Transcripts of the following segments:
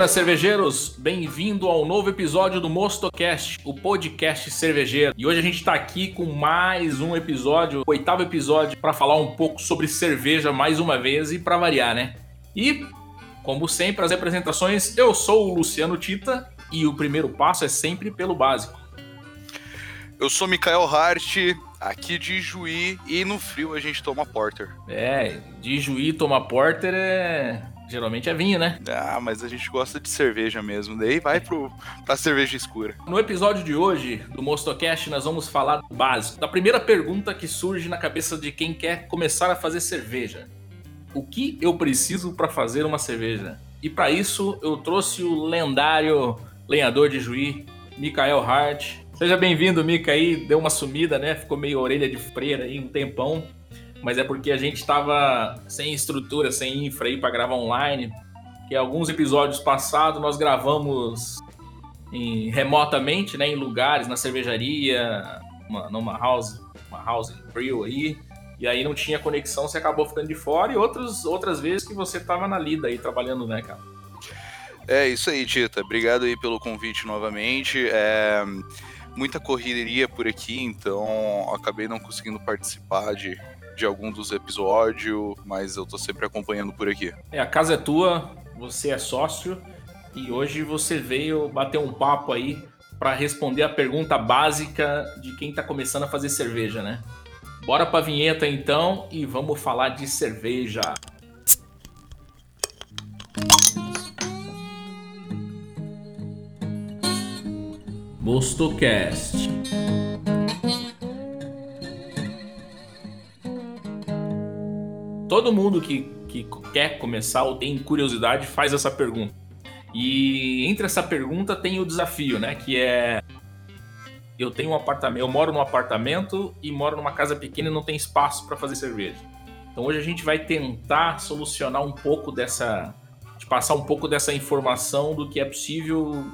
Buenas cervejeiros, bem-vindo ao novo episódio do Mostocast, o podcast cervejeiro. E hoje a gente está aqui com mais um episódio, o oitavo episódio, para falar um pouco sobre cerveja mais uma vez e para variar, né? E, como sempre, as apresentações, eu sou o Luciano Tita e o primeiro passo é sempre pelo básico. Eu sou Mikael Hart, aqui de Juí, e no frio a gente toma porter. É, de Juí tomar porter é Geralmente é vinho, né? Ah, mas a gente gosta de cerveja mesmo. Daí vai pro, pra cerveja escura. No episódio de hoje do Mostocast, nós vamos falar do básico. Da primeira pergunta que surge na cabeça de quem quer começar a fazer cerveja. O que eu preciso para fazer uma cerveja? E para isso eu trouxe o lendário lenhador de Juí, Mikael Hart. Seja bem-vindo, Mika aí. Deu uma sumida, né? Ficou meio orelha de freira aí um tempão mas é porque a gente estava sem estrutura, sem infra aí para gravar online. Que alguns episódios passados nós gravamos em, remotamente, né, em lugares, na cervejaria, uma, numa house, uma house brew aí. E aí não tinha conexão, você acabou ficando de fora. E outros, outras vezes que você estava na lida aí trabalhando, né, cara? É isso aí, Tita. Obrigado aí pelo convite novamente. É muita correria por aqui, então acabei não conseguindo participar de, de algum dos episódios, mas eu tô sempre acompanhando por aqui. É, a casa é tua, você é sócio e hoje você veio bater um papo aí para responder a pergunta básica de quem tá começando a fazer cerveja, né? Bora pra vinheta então e vamos falar de cerveja. Mostocast. Todo mundo que, que quer começar ou tem curiosidade faz essa pergunta. E entre essa pergunta tem o desafio, né? Que é eu tenho um apartamento, eu moro num apartamento e moro numa casa pequena e não tem espaço para fazer cerveja. Então hoje a gente vai tentar solucionar um pouco dessa, de passar um pouco dessa informação do que é possível,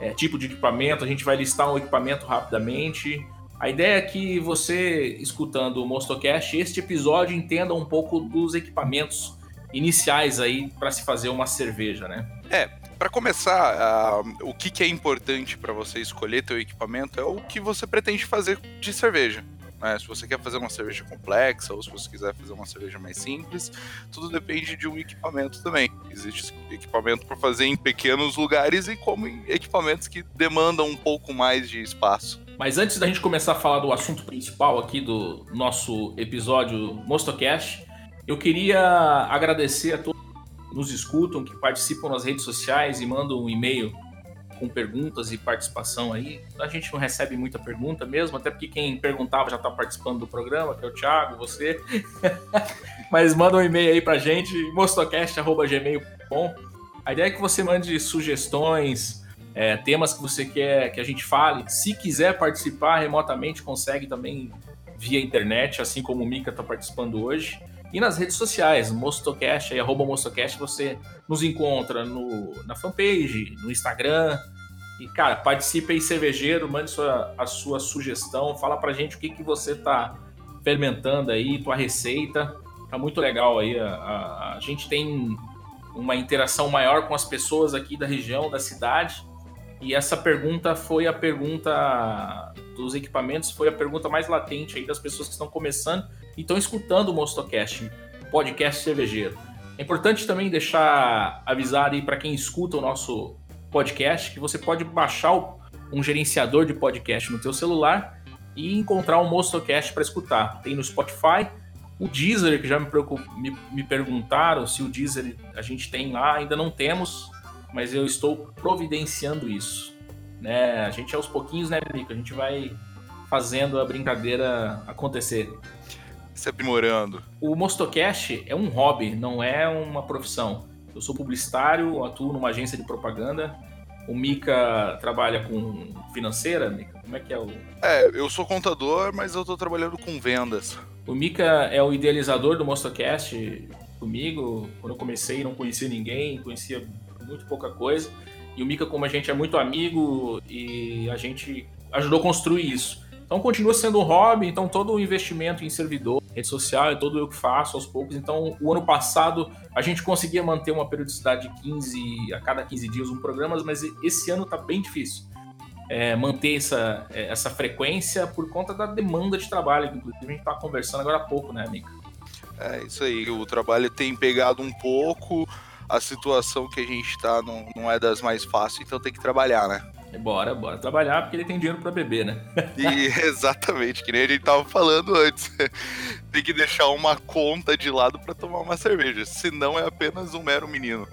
é, tipo de equipamento. A gente vai listar um equipamento rapidamente, a ideia é que você, escutando o Mostocast, este episódio entenda um pouco dos equipamentos iniciais aí para se fazer uma cerveja, né? É, para começar, uh, o que, que é importante para você escolher teu equipamento é o que você pretende fazer de cerveja. Né? Se você quer fazer uma cerveja complexa ou se você quiser fazer uma cerveja mais simples, tudo depende de um equipamento também. Existe equipamento para fazer em pequenos lugares e como equipamentos que demandam um pouco mais de espaço. Mas antes da gente começar a falar do assunto principal aqui do nosso episódio Mostocast, eu queria agradecer a todos que nos escutam, que participam nas redes sociais e mandam um e-mail com perguntas e participação aí. A gente não recebe muita pergunta mesmo, até porque quem perguntava já está participando do programa, que é o Thiago, você. Mas manda um e-mail aí pra gente, mostocast.gmail.com. A ideia é que você mande sugestões, é, temas que você quer que a gente fale. Se quiser participar remotamente, consegue também via internet, assim como o Mika está participando hoje. E nas redes sociais, Mostocast, aí, arroba Mostocast, você nos encontra no, na fanpage, no Instagram. E, cara, participe aí, cervejeiro, mande sua, a sua sugestão, fala pra gente o que, que você tá fermentando aí, tua receita. Tá muito legal aí. A, a, a gente tem uma interação maior com as pessoas aqui da região, da cidade. E essa pergunta foi a pergunta dos equipamentos, foi a pergunta mais latente aí das pessoas que estão começando e estão escutando o Mostocast, podcast cervejeiro. É importante também deixar avisado aí para quem escuta o nosso podcast que você pode baixar um gerenciador de podcast no teu celular e encontrar o Mostocast para escutar. Tem no Spotify, o Deezer, que já me, me, me perguntaram se o Deezer a gente tem lá, ainda não temos mas eu estou providenciando isso. Né? A gente aos pouquinhos, né, Nico? A gente vai fazendo a brincadeira acontecer. Se aprimorando. O Mostocast é um hobby, não é uma profissão. Eu sou publicitário, atuo numa agência de propaganda. O Mika trabalha com financeira, Mika? Como é que é o. É, eu sou contador, mas eu estou trabalhando com vendas. O Mika é o idealizador do Mostocast comigo. Quando eu comecei, não conhecia ninguém, conhecia muito pouca coisa. E o Mika, como a gente é muito amigo e a gente ajudou a construir isso. Então continua sendo um hobby, então todo o investimento em servidor, rede social, é todo eu que faço aos poucos. Então o ano passado a gente conseguia manter uma periodicidade de 15 a cada 15 dias um programa, mas esse ano tá bem difícil. É, manter essa, é, essa frequência por conta da demanda de trabalho, que inclusive a gente está conversando agora há pouco, né, amiga? É isso aí, o trabalho tem pegado um pouco, a situação que a gente está não, não é das mais fáceis, então tem que trabalhar, né? Bora, bora trabalhar, porque ele tem dinheiro para beber, né? e, exatamente, que nem a gente tava falando antes. tem que deixar uma conta de lado para tomar uma cerveja, senão é apenas um mero menino.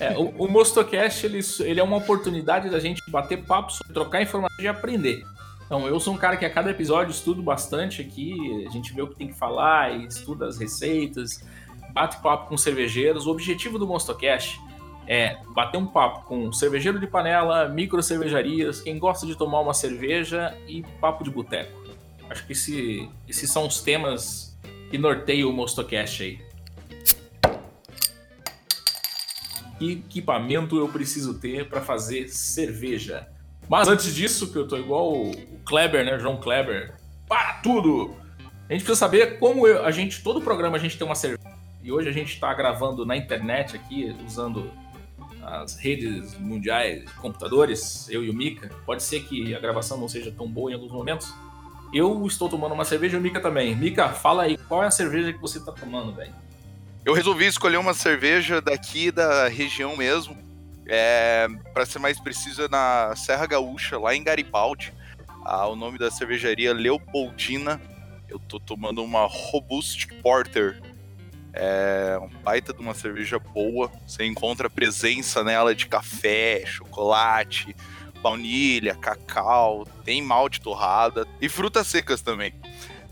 É, o, o Mostocast, ele, ele é uma oportunidade da gente bater papo, trocar informação e aprender. Então, eu sou um cara que a cada episódio estudo bastante aqui, a gente vê o que tem que falar, estuda as receitas, bate papo com cervejeiros. O objetivo do Mostocast é bater um papo com cervejeiro de panela, micro cervejarias, quem gosta de tomar uma cerveja e papo de boteco. Acho que esse, esses são os temas que norteiam o Mostocast aí. Que equipamento eu preciso ter para fazer cerveja? Mas antes disso, que eu tô igual o Kleber, né, João Kleber, para tudo! A gente precisa saber como eu, a gente, todo programa a gente tem uma cerveja. E hoje a gente está gravando na internet aqui, usando as redes mundiais de computadores, eu e o Mika, pode ser que a gravação não seja tão boa em alguns momentos. Eu estou tomando uma cerveja e o Mika também. Mika, fala aí, qual é a cerveja que você está tomando, velho? Eu resolvi escolher uma cerveja daqui da região mesmo. É, para ser mais preciso, é na Serra Gaúcha, lá em Garibaldi. Ah, o nome da cervejaria Leopoldina. Eu tô tomando uma Robust Porter é um baita de uma cerveja boa. Você encontra presença nela de café, chocolate, baunilha, cacau, tem malte torrada e frutas secas também.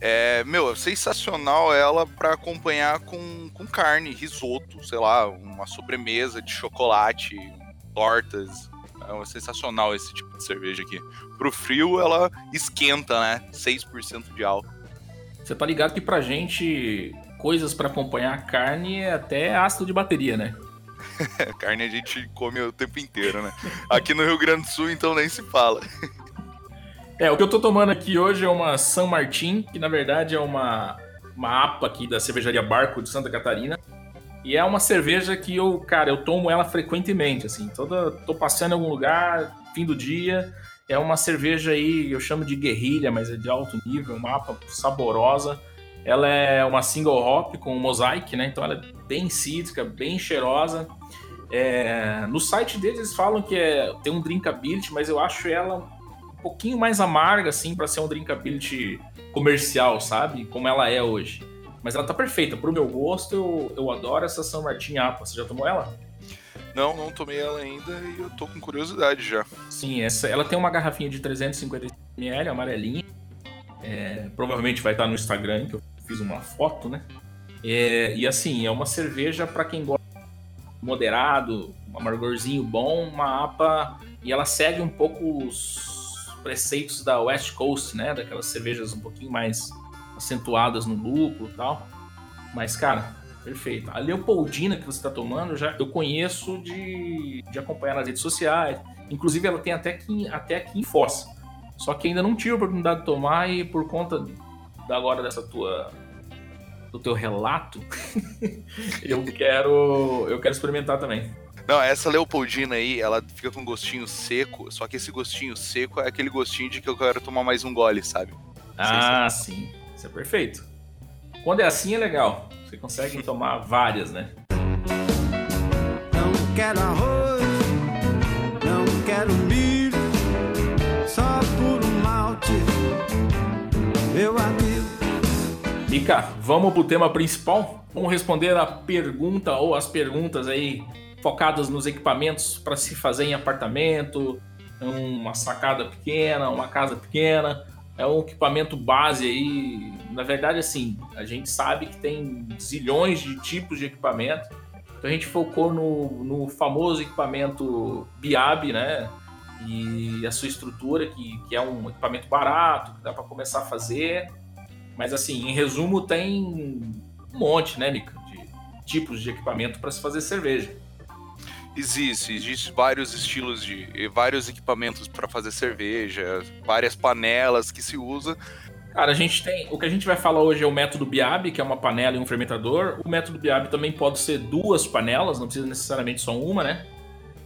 É, meu, é sensacional ela para acompanhar com, com carne, risoto, sei lá, uma sobremesa de chocolate, tortas. É sensacional esse tipo de cerveja aqui. Pro frio ela esquenta, né? 6% de álcool. Você tá ligado que pra gente coisas para acompanhar a carne é até ácido de bateria, né? carne a gente come o tempo inteiro, né? Aqui no Rio Grande do Sul, então nem se fala. é, o que eu tô tomando aqui hoje é uma San Martin, que na verdade é uma, uma APA aqui da cervejaria Barco de Santa Catarina. E é uma cerveja que eu, cara, eu tomo ela frequentemente, assim. Toda, tô passeando em algum lugar, fim do dia. É uma cerveja aí, eu chamo de guerrilha, mas é de alto nível, uma APA saborosa ela é uma single hop com mosaic, né? Então ela é bem cítrica, bem cheirosa. É... no site deles eles falam que é... tem um drinkability, mas eu acho ela um pouquinho mais amarga, assim, para ser um drinkability comercial, sabe? Como ela é hoje. Mas ela tá perfeita. Pro meu gosto, eu, eu adoro essa São Martin Apa. Você já tomou ela? Não, não tomei ela ainda e eu tô com curiosidade já. Sim, essa, ela tem uma garrafinha de 350ml, amarelinha. É, provavelmente vai estar no Instagram, que eu fiz uma foto, né? É, e assim, é uma cerveja para quem gosta moderado, um amargorzinho bom, uma APA, e ela segue um pouco os preceitos da West Coast, né? Daquelas cervejas um pouquinho mais acentuadas no lúpulo e tal. Mas, cara, perfeito. A Leopoldina que você está tomando, já eu conheço de, de acompanhar nas redes sociais. Inclusive, ela tem até aqui, até aqui em Foz. Só que ainda não tive a oportunidade de tomar e por conta agora dessa tua do teu relato, eu quero eu quero experimentar também. Não, essa Leopoldina aí, ela fica com um gostinho seco, só que esse gostinho seco é aquele gostinho de que eu quero tomar mais um gole, sabe? Ah, sim. Isso é perfeito. Quando é assim é legal. Você consegue tomar várias, né? Não quero arroz, não quero milho, só por um malte, meu amigo. Mica, vamos pro tema principal? Vamos responder a pergunta ou as perguntas aí focadas nos equipamentos para se fazer em apartamento, uma sacada pequena, uma casa pequena. É um equipamento base aí. Na verdade, assim, a gente sabe que tem zilhões de tipos de equipamento. Então a gente focou no, no famoso equipamento BIAB, né? E a sua estrutura, que, que é um equipamento barato, que dá para começar a fazer mas assim, em resumo, tem um monte, né, Mika, de tipos de equipamento para se fazer cerveja. Existe, existe vários estilos de vários equipamentos para fazer cerveja, várias panelas que se usa. Cara, a gente tem. O que a gente vai falar hoje é o método Biab, que é uma panela e um fermentador. O método Biab também pode ser duas panelas, não precisa necessariamente só uma, né?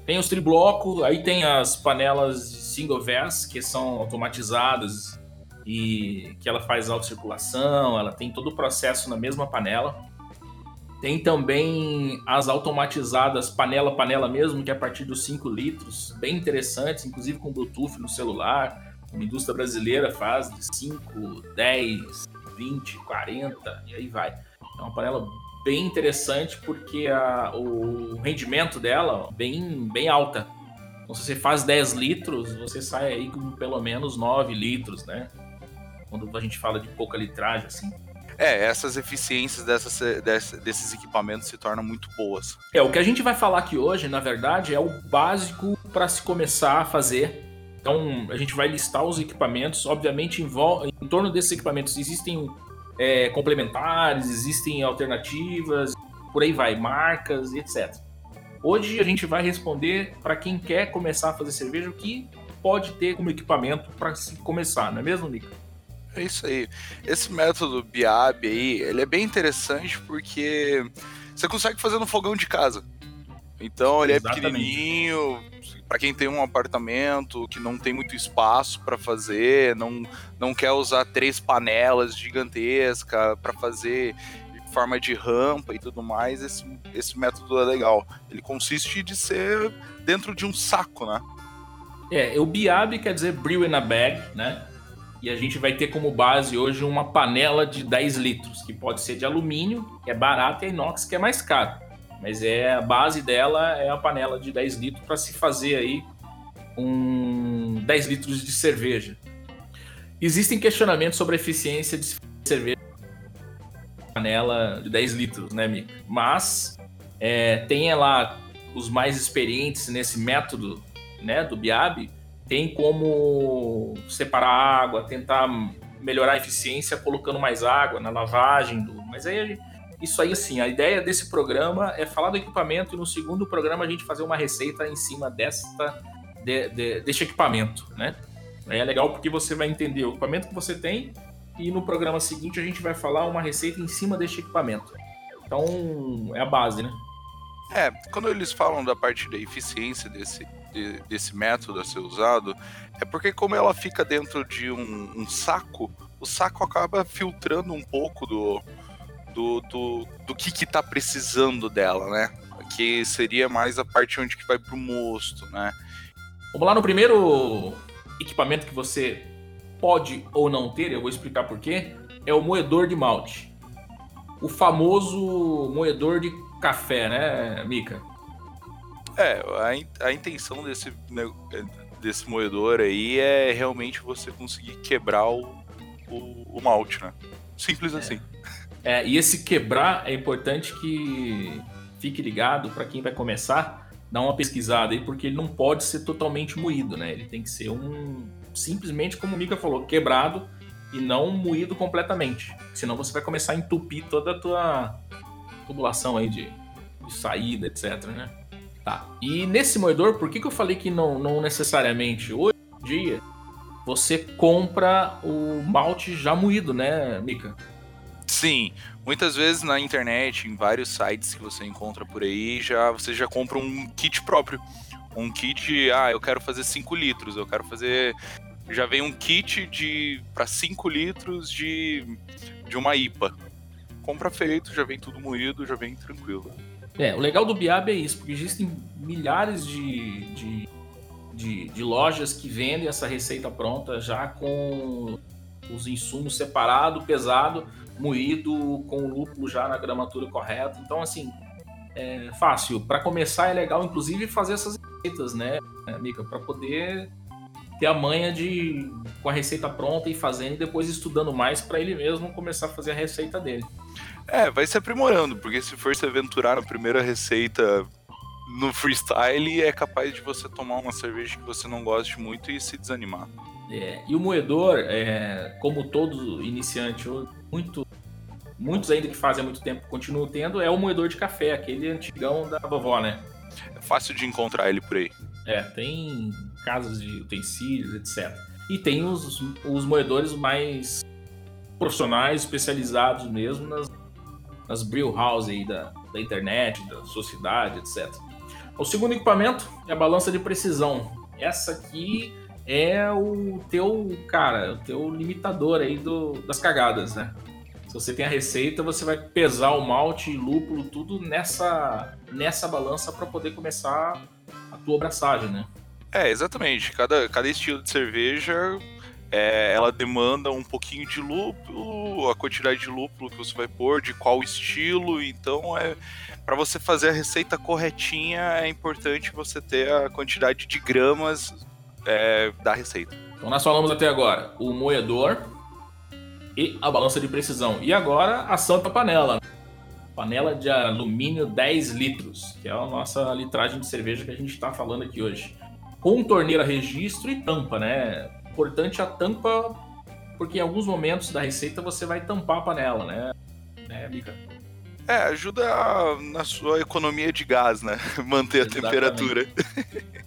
Tem os tribloco, aí tem as panelas single ves, que são automatizadas e que ela faz autocirculação, ela tem todo o processo na mesma panela. Tem também as automatizadas panela panela mesmo, que é a partir dos 5 litros, bem interessantes, inclusive com Bluetooth no celular. Uma indústria brasileira faz de 5, 10, 20, 40 e aí vai. É uma panela bem interessante porque a, o rendimento dela bem bem alta. Então se você faz 10 litros, você sai aí com pelo menos 9 litros, né? Quando a gente fala de pouca litragem assim. É, essas eficiências dessas, desses equipamentos se tornam muito boas. É, o que a gente vai falar aqui hoje, na verdade, é o básico para se começar a fazer. Então, a gente vai listar os equipamentos. Obviamente, em, em torno desses equipamentos existem é, complementares, existem alternativas, por aí vai, marcas, etc. Hoje a gente vai responder para quem quer começar a fazer cerveja o que pode ter como equipamento para se começar, não é mesmo, Nico? É isso aí. Esse método BIAB aí, ele é bem interessante porque você consegue fazer no fogão de casa. Então ele é Exatamente. é pequenininho, para quem tem um apartamento que não tem muito espaço para fazer, não, não quer usar três panelas gigantescas para fazer forma de rampa e tudo mais, esse, esse método é legal. Ele consiste de ser dentro de um saco, né? É, o BIAB quer dizer Brew in a Bag, né? E a gente vai ter como base hoje uma panela de 10 litros, que pode ser de alumínio, que é barato, e a inox, que é mais caro. Mas é a base dela é a panela de 10 litros para se fazer aí um 10 litros de cerveja. Existem questionamentos sobre a eficiência de cerveja panela de 10 litros, né, Mica? Mas é, tem lá os mais experientes nesse método, né, do Biab, tem como separar água, tentar melhorar a eficiência colocando mais água na lavagem. Do... Mas aí, isso aí, assim, a ideia desse programa é falar do equipamento e no segundo programa a gente fazer uma receita em cima desta, de, de, deste equipamento, né? É legal porque você vai entender o equipamento que você tem e no programa seguinte a gente vai falar uma receita em cima deste equipamento. Então, é a base, né? É, quando eles falam da parte da eficiência desse, de, desse método a ser usado é porque como ela fica dentro de um, um saco, o saco acaba filtrando um pouco do, do, do, do que que tá precisando dela, né? Que seria mais a parte onde que vai pro mosto, né? Vamos lá no primeiro equipamento que você pode ou não ter, eu vou explicar por quê, é o moedor de malte. O famoso moedor de café, né, Mica? É, a, a intenção desse, desse moedor aí é realmente você conseguir quebrar o, o, o malte, né? Simples é. assim. É, e esse quebrar é importante que fique ligado para quem vai começar, dá uma pesquisada aí, porque ele não pode ser totalmente moído, né? Ele tem que ser um. Simplesmente, como o Mika falou, quebrado e não moído completamente. Senão você vai começar a entupir toda a tua tubulação aí de, de saída, etc, né? Tá. E nesse moedor, por que, que eu falei que não, não necessariamente hoje em dia você compra o malte já moído, né, Mika? Sim, muitas vezes na internet, em vários sites que você encontra por aí, já você já compra um kit próprio. Um kit, ah, eu quero fazer 5 litros, eu quero fazer. Já vem um kit de para 5 litros de, de uma IPA. Compra feito, já vem tudo moído, já vem tranquilo. É, o legal do Biab é isso, porque existem milhares de, de, de, de lojas que vendem essa receita pronta já com os insumos separado, pesado, moído, com o lúpulo já na gramatura correta. Então, assim, é fácil. Para começar, é legal, inclusive, fazer essas receitas, né, Mica? Para poder ter a manha de com a receita pronta e fazendo e depois estudando mais para ele mesmo começar a fazer a receita dele. É, vai se aprimorando, porque se for se aventurar na primeira receita no freestyle, é capaz de você tomar uma cerveja que você não goste muito e se desanimar. É, e o moedor, é, como todo iniciante, muito, muitos ainda que fazem há muito tempo continuam tendo, é o moedor de café, aquele antigão da vovó, né? é fácil de encontrar ele por aí. É, tem casas de utensílios, etc. E tem os, os moedores mais profissionais, especializados mesmo nas, nas brew house aí da, da internet, da sociedade, etc. O segundo equipamento é a balança de precisão. Essa aqui é o teu, cara, o teu limitador aí do, das cagadas, né? Se você tem a receita, você vai pesar o malte, lúpulo, tudo nessa, nessa balança para poder começar a tua abraçagem, né? É, exatamente. Cada, cada estilo de cerveja é, ela demanda um pouquinho de lúpulo, a quantidade de lúpulo que você vai pôr, de qual estilo. Então, é para você fazer a receita corretinha, é importante você ter a quantidade de gramas é, da receita. Então, nós falamos até agora o moedor e a balança de precisão. E agora a santa panela. Panela de alumínio 10 litros, que é a nossa litragem de cerveja que a gente está falando aqui hoje. Com torneira registro e tampa, né? Importante a tampa, porque em alguns momentos da receita você vai tampar a panela, né? Né, Mica? É, ajuda na sua economia de gás, né? Manter Exatamente. a temperatura.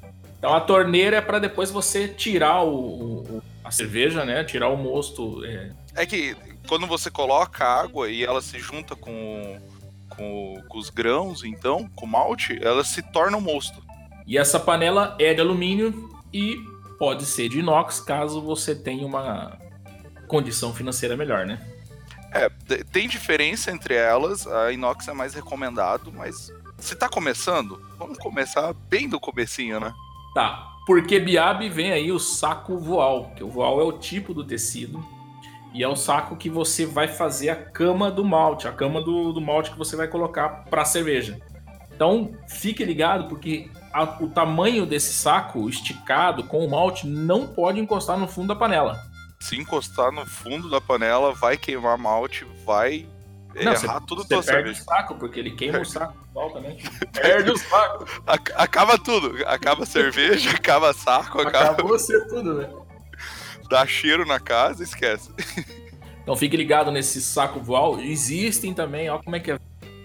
Então a torneira é para depois você tirar o, o, a cerveja, né? Tirar o mosto. É... é que quando você coloca água e ela se junta com, com, com os grãos, então, com o malte, ela se torna um mosto. E essa panela é de alumínio e pode ser de inox caso você tenha uma condição financeira melhor, né? É, tem diferença entre elas, a inox é mais recomendado, mas se tá começando, vamos começar bem do comecinho, né? Tá, porque Biab vem aí o saco voal, que o voal é o tipo do tecido e é o saco que você vai fazer a cama do malte, a cama do, do malte que você vai colocar para cerveja. Então, fique ligado porque a, o tamanho desse saco esticado com o malte não pode encostar no fundo da panela. Se encostar no fundo da panela, vai queimar malte, vai não, errar cê, tudo você perde cerveja. o saco, porque ele queima o saco também. Perde o saco. Acaba tudo. Acaba cerveja, acaba saco, acaba. Acabou você tudo, né? Dá cheiro na casa, esquece. Então fique ligado nesse saco voal. Existem também, ó, como é que é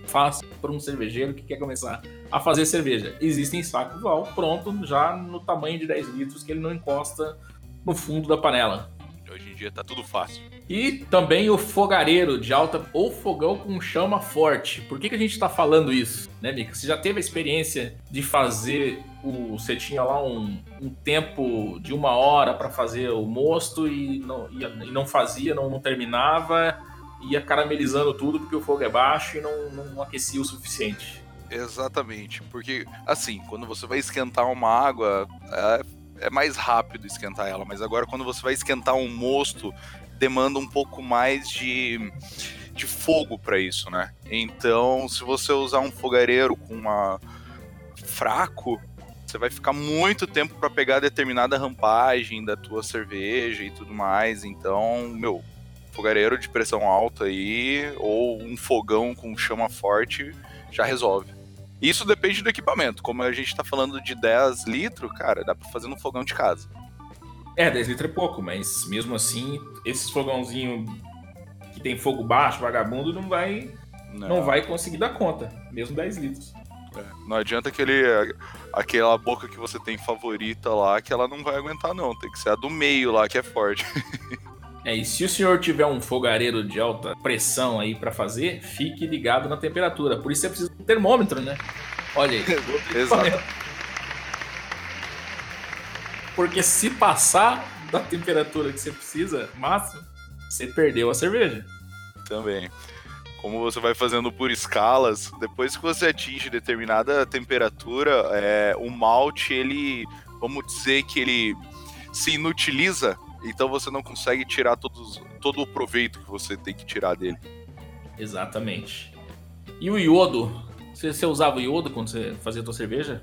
fácil para um cervejeiro que quer começar a fazer cerveja. Existem saco voal pronto, já no tamanho de 10 litros, que ele não encosta no fundo da panela. Hoje em dia tá tudo fácil. E também o fogareiro de alta ou fogão com chama forte. Por que, que a gente está falando isso, né, Mika? Você já teve a experiência de fazer o. Você tinha lá um, um tempo de uma hora para fazer o mosto e não, e, e não fazia, não, não, terminava, ia caramelizando tudo porque o fogo é baixo e não, não aquecia o suficiente. Exatamente, porque assim, quando você vai esquentar uma água, é é mais rápido esquentar ela, mas agora quando você vai esquentar um mosto, demanda um pouco mais de, de fogo para isso, né? Então, se você usar um fogareiro com uma fraco, você vai ficar muito tempo para pegar determinada rampagem da tua cerveja e tudo mais. Então, meu, fogareiro de pressão alta aí ou um fogão com chama forte já resolve. Isso depende do equipamento. Como a gente tá falando de 10 litros, cara, dá pra fazer no fogão de casa. É, 10 litros é pouco, mas mesmo assim, esses fogãozinho que tem fogo baixo, vagabundo, não vai não, não vai conseguir dar conta, mesmo 10 litros. É, não adianta aquele, aquela boca que você tem favorita lá, que ela não vai aguentar, não. Tem que ser a do meio lá, que é forte. É, e se o senhor tiver um fogareiro de alta pressão aí para fazer, fique ligado na temperatura. Por isso você precisa de um termômetro, né? Olha aí. Exato. Porque se passar da temperatura que você precisa, máximo, você perdeu a cerveja. Também. Como você vai fazendo por escalas, depois que você atinge determinada temperatura, é, o malte, ele, vamos dizer que ele se inutiliza então você não consegue tirar todos, todo o proveito que você tem que tirar dele. Exatamente. E o iodo? Você, você usava o iodo quando você fazia a tua cerveja?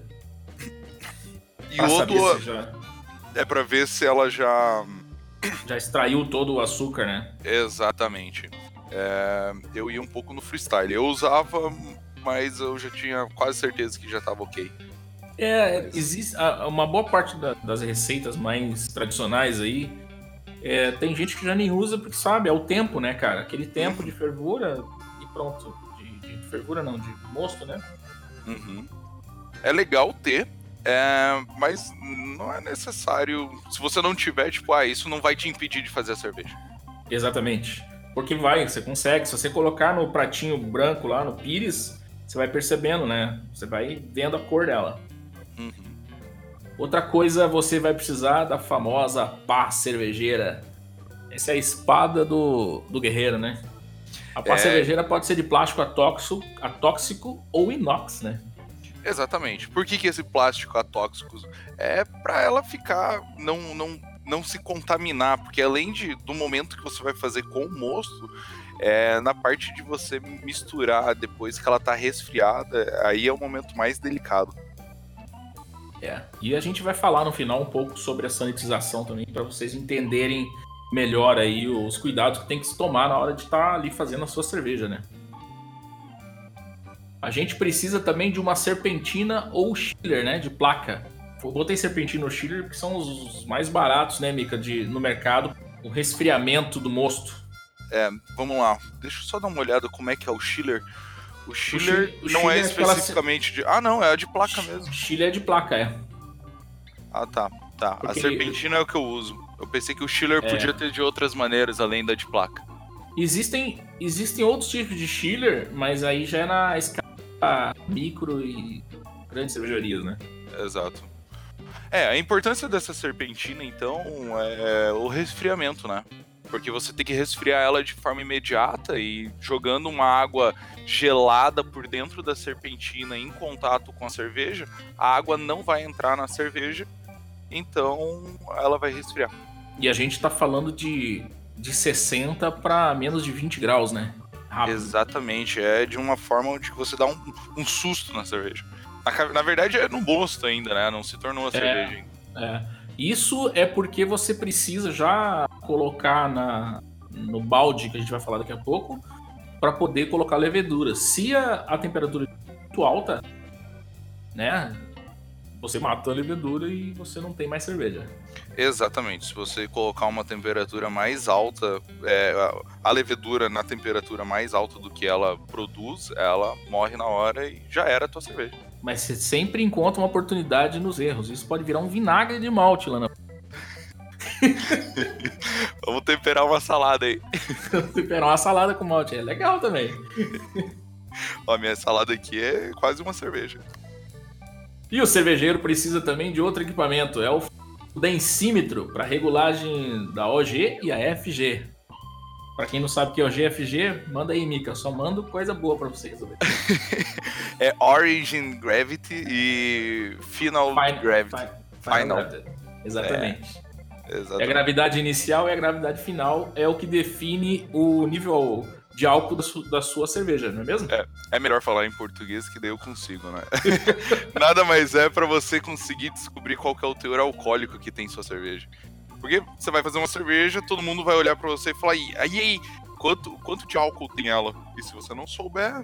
iodo já... é para ver se ela já já extraiu todo o açúcar, né? Exatamente. É, eu ia um pouco no freestyle. Eu usava, mas eu já tinha quase certeza que já estava ok. É, existe uma boa parte da, das receitas mais tradicionais aí é, tem gente que já nem usa porque sabe, é o tempo, né, cara? Aquele tempo de fervura e pronto. De, de fervura não, de mosto, né? Uhum. é legal ter, é, mas não é necessário. Se você não tiver, tipo, ah, isso não vai te impedir de fazer a cerveja. Exatamente. Porque vai, você consegue. Se você colocar no pratinho branco lá, no pires, você vai percebendo, né? Você vai vendo a cor dela. Outra coisa, você vai precisar da famosa pá cervejeira. Essa é a espada do, do guerreiro, né? A pá é... cervejeira pode ser de plástico atóxico, atóxico ou inox, né? Exatamente. Por que, que esse plástico atóxico? É para ela ficar, não, não, não se contaminar, porque além de, do momento que você vai fazer com o mosto, é, na parte de você misturar depois que ela tá resfriada, aí é o momento mais delicado. É. E a gente vai falar no final um pouco sobre a sanitização também, para vocês entenderem melhor aí os cuidados que tem que se tomar na hora de estar tá ali fazendo a sua cerveja, né? A gente precisa também de uma serpentina ou chiller, né? De placa. Eu botei serpentina ou chiller porque são os mais baratos, né, Mica, de, no mercado. O resfriamento do mosto. É, vamos lá. Deixa eu só dar uma olhada como é que é o chiller. O chiller, o não é, é especificamente de. Ah, não, é a de placa mesmo. Chiller é de placa, é. Ah, tá. Tá. Porque a serpentina é o que eu uso. Eu pensei que o chiller é... podia ter de outras maneiras além da de placa. Existem, existem outros tipos de chiller, mas aí já é na escala micro e grandes cervejarias, né? Exato. É, a importância dessa serpentina, então, é o resfriamento, né? Porque você tem que resfriar ela de forma imediata e jogando uma água gelada por dentro da serpentina em contato com a cerveja, a água não vai entrar na cerveja, então ela vai resfriar. E a gente tá falando de, de 60 para menos de 20 graus, né? rápido. Exatamente, é de uma forma de que você dá um, um susto na cerveja. Na, na, verdade é no gosto ainda, né? Não se tornou uma é, cerveja ainda. É. Isso é porque você precisa já colocar na, no balde, que a gente vai falar daqui a pouco, para poder colocar levedura. Se a, a temperatura é muito alta, né? Você mata a levedura e você não tem mais cerveja. Exatamente. Se você colocar uma temperatura mais alta, é, a levedura na temperatura mais alta do que ela produz, ela morre na hora e já era a tua cerveja. Mas você sempre encontra uma oportunidade nos erros. Isso pode virar um vinagre de malte lá na. Vamos temperar uma salada aí. temperar uma salada com malte. É legal também. Ó, minha salada aqui é quase uma cerveja. E o cervejeiro precisa também de outro equipamento. É o densímetro para regulagem da OG e a FG. Para quem não sabe o que é OG e FG, manda aí, Mika. Eu só mando coisa boa para vocês. é Origin Gravity e Final Fine, Gravity. Final. final. Gravity. Exatamente. É, exatamente. A gravidade inicial e a gravidade final é o que define o nível de álcool da, su da sua cerveja, não é mesmo? É, é melhor falar em português que daí eu consigo, né? Nada mais é para você conseguir descobrir qual é o teor alcoólico que tem sua cerveja. Porque você vai fazer uma cerveja, todo mundo vai olhar para você e falar, aí, aí, quanto, quanto de álcool tem ela? E se você não souber,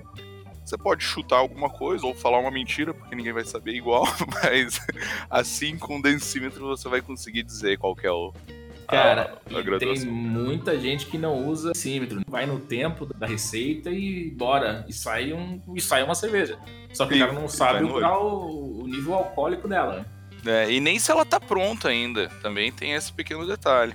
você pode chutar alguma coisa ou falar uma mentira, porque ninguém vai saber igual, mas assim com o densímetro você vai conseguir dizer qual que é o, Cara, a, a tem muita gente que não usa símetro. Vai no tempo da receita e bora. E sai, um, e sai uma cerveja. Só que e, o cara não sabe o, nível alcoólico dela. É, e nem se ela tá pronta ainda. Também tem esse pequeno detalhe.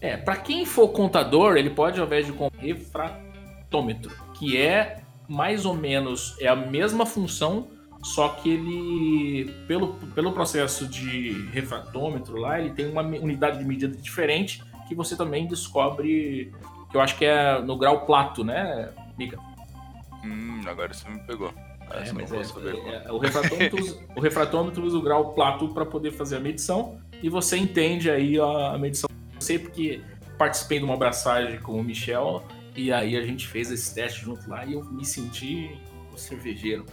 É, para quem for contador, ele pode, ao invés de com refratômetro, que é mais ou menos é a mesma função só que ele, pelo, pelo processo de refratômetro lá, ele tem uma unidade de medida diferente que você também descobre, que eu acho que é no grau plato, né, Mica? Hum, agora você me pegou. É, é, é, o, refratômetro usa, o refratômetro usa o grau plato para poder fazer a medição e você entende aí a, a medição. Eu sei porque participei de uma abraçagem com o Michel e aí a gente fez esse teste junto lá e eu me senti cervejeiro.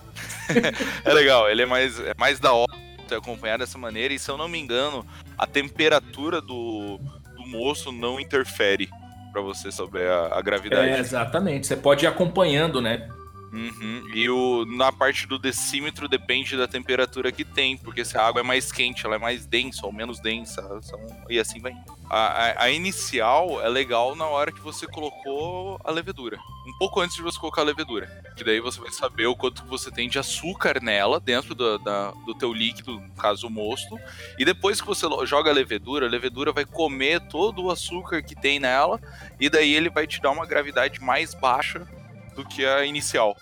é legal, ele é mais, é mais da hora acompanhar dessa maneira, e se eu não me engano, a temperatura do, do moço não interfere para você sobre a, a gravidade. É, exatamente, você pode ir acompanhando, né? Uhum. E o, na parte do decímetro depende da temperatura que tem, porque se a água é mais quente, ela é mais densa ou menos densa, são, e assim vai. A, a, a, inicial é legal na hora que você colocou a levedura. Um pouco antes de você colocar a levedura. Que daí você vai saber o quanto você tem de açúcar nela, dentro do, da, do teu líquido, no caso o mosto. E depois que você joga a levedura, a levedura vai comer todo o açúcar que tem nela, e daí ele vai te dar uma gravidade mais baixa do que a inicial.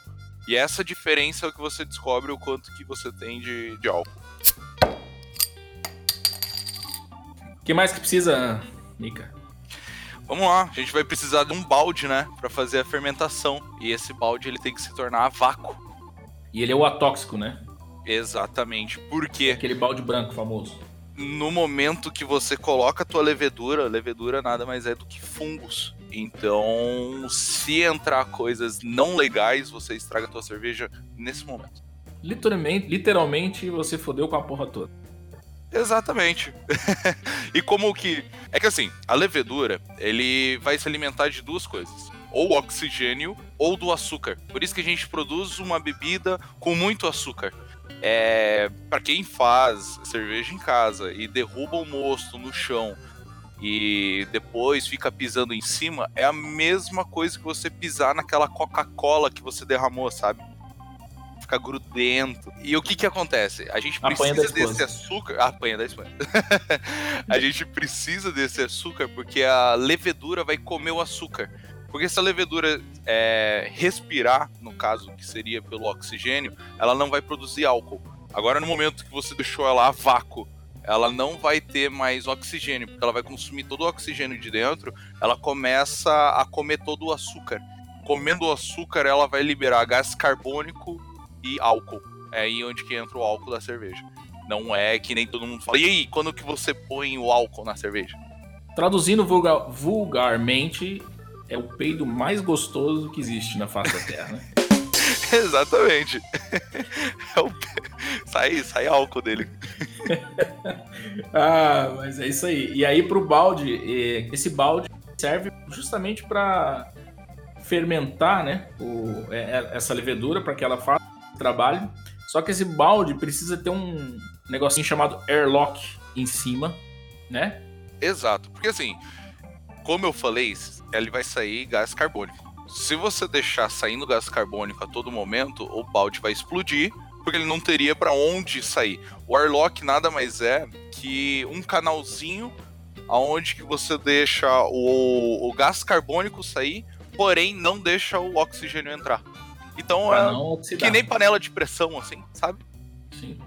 E essa diferença é o que você descobre o quanto que você tem de, de álcool. O que mais que precisa, Nika? Vamos lá, a gente vai precisar de um balde, né, para fazer a fermentação. E esse balde ele tem que se tornar a vácuo. E ele é o atóxico, né? Exatamente. Por quê? Aquele balde branco famoso. No momento que você coloca a tua levedura, levedura nada mais é do que fungos. Então, se entrar coisas não legais, você estraga a tua cerveja nesse momento. Literalmente, literalmente você fodeu com a porra toda. Exatamente. e como que. É que assim, a levedura, ele vai se alimentar de duas coisas. Ou oxigênio ou do açúcar. Por isso que a gente produz uma bebida com muito açúcar. É, para quem faz cerveja em casa e derruba o mosto no chão e depois fica pisando em cima, é a mesma coisa que você pisar naquela Coca-Cola que você derramou, sabe? Fica grudento. E o que que acontece? A gente precisa desse açúcar. Ah, apanha da Espanha. a gente precisa desse açúcar porque a levedura vai comer o açúcar. Porque se a levedura é, respirar, no caso que seria pelo oxigênio, ela não vai produzir álcool. Agora, no momento que você deixou ela a vácuo ela não vai ter mais oxigênio, porque ela vai consumir todo o oxigênio de dentro, ela começa a comer todo o açúcar. Comendo o açúcar, ela vai liberar gás carbônico e álcool. É aí onde que entra o álcool da cerveja. Não é que nem todo mundo fala. E aí, quando que você põe o álcool na cerveja? Traduzindo vulgar, vulgarmente, é o peido mais gostoso que existe na face da Terra, né? Exatamente. É o... sai, sai álcool dele. ah, mas é isso aí. E aí pro balde, esse balde serve justamente para fermentar, né, o, é, é, essa levedura para que ela faça o trabalho. Só que esse balde precisa ter um negocinho chamado airlock em cima, né? Exato, porque assim, como eu falei, ele vai sair gás carbônico. Se você deixar saindo gás carbônico a todo momento, o balde vai explodir, porque ele não teria para onde sair. O airlock nada mais é que um canalzinho aonde que você deixa o, o gás carbônico sair, porém não deixa o oxigênio entrar. Então pra é que nem panela de pressão, assim, sabe? Sim.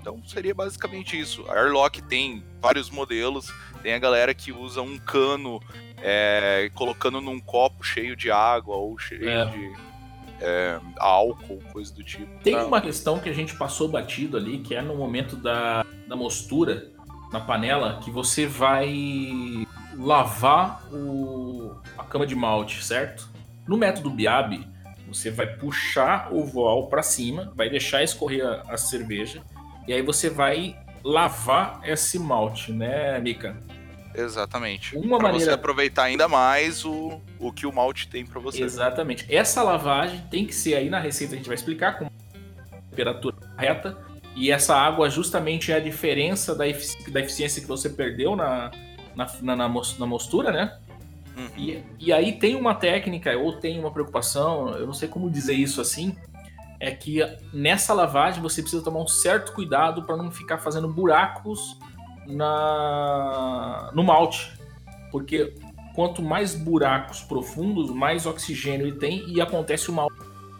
Então seria basicamente isso. A Airlock tem vários modelos. Tem a galera que usa um cano é, colocando num copo cheio de água ou cheio é. de é, álcool, coisa do tipo. Tem uma questão que a gente passou batido ali, que é no momento da, da mostura na panela, que você vai lavar o, a cama de malte, certo? No método Biab, você vai puxar o voal para cima, vai deixar escorrer a, a cerveja, e aí você vai lavar esse malte, né, Mika? Exatamente. Uma pra maneira você aproveitar ainda mais o, o que o malte tem para você. Exatamente. Essa lavagem tem que ser aí na receita a gente vai explicar com temperatura correta e essa água justamente é a diferença da, efici da eficiência que você perdeu na, na, na, na mostura, né? Uhum. E, e aí tem uma técnica ou tem uma preocupação, eu não sei como dizer isso assim, é que nessa lavagem você precisa tomar um certo cuidado para não ficar fazendo buracos na no malte, porque quanto mais buracos profundos, mais oxigênio ele tem e acontece uma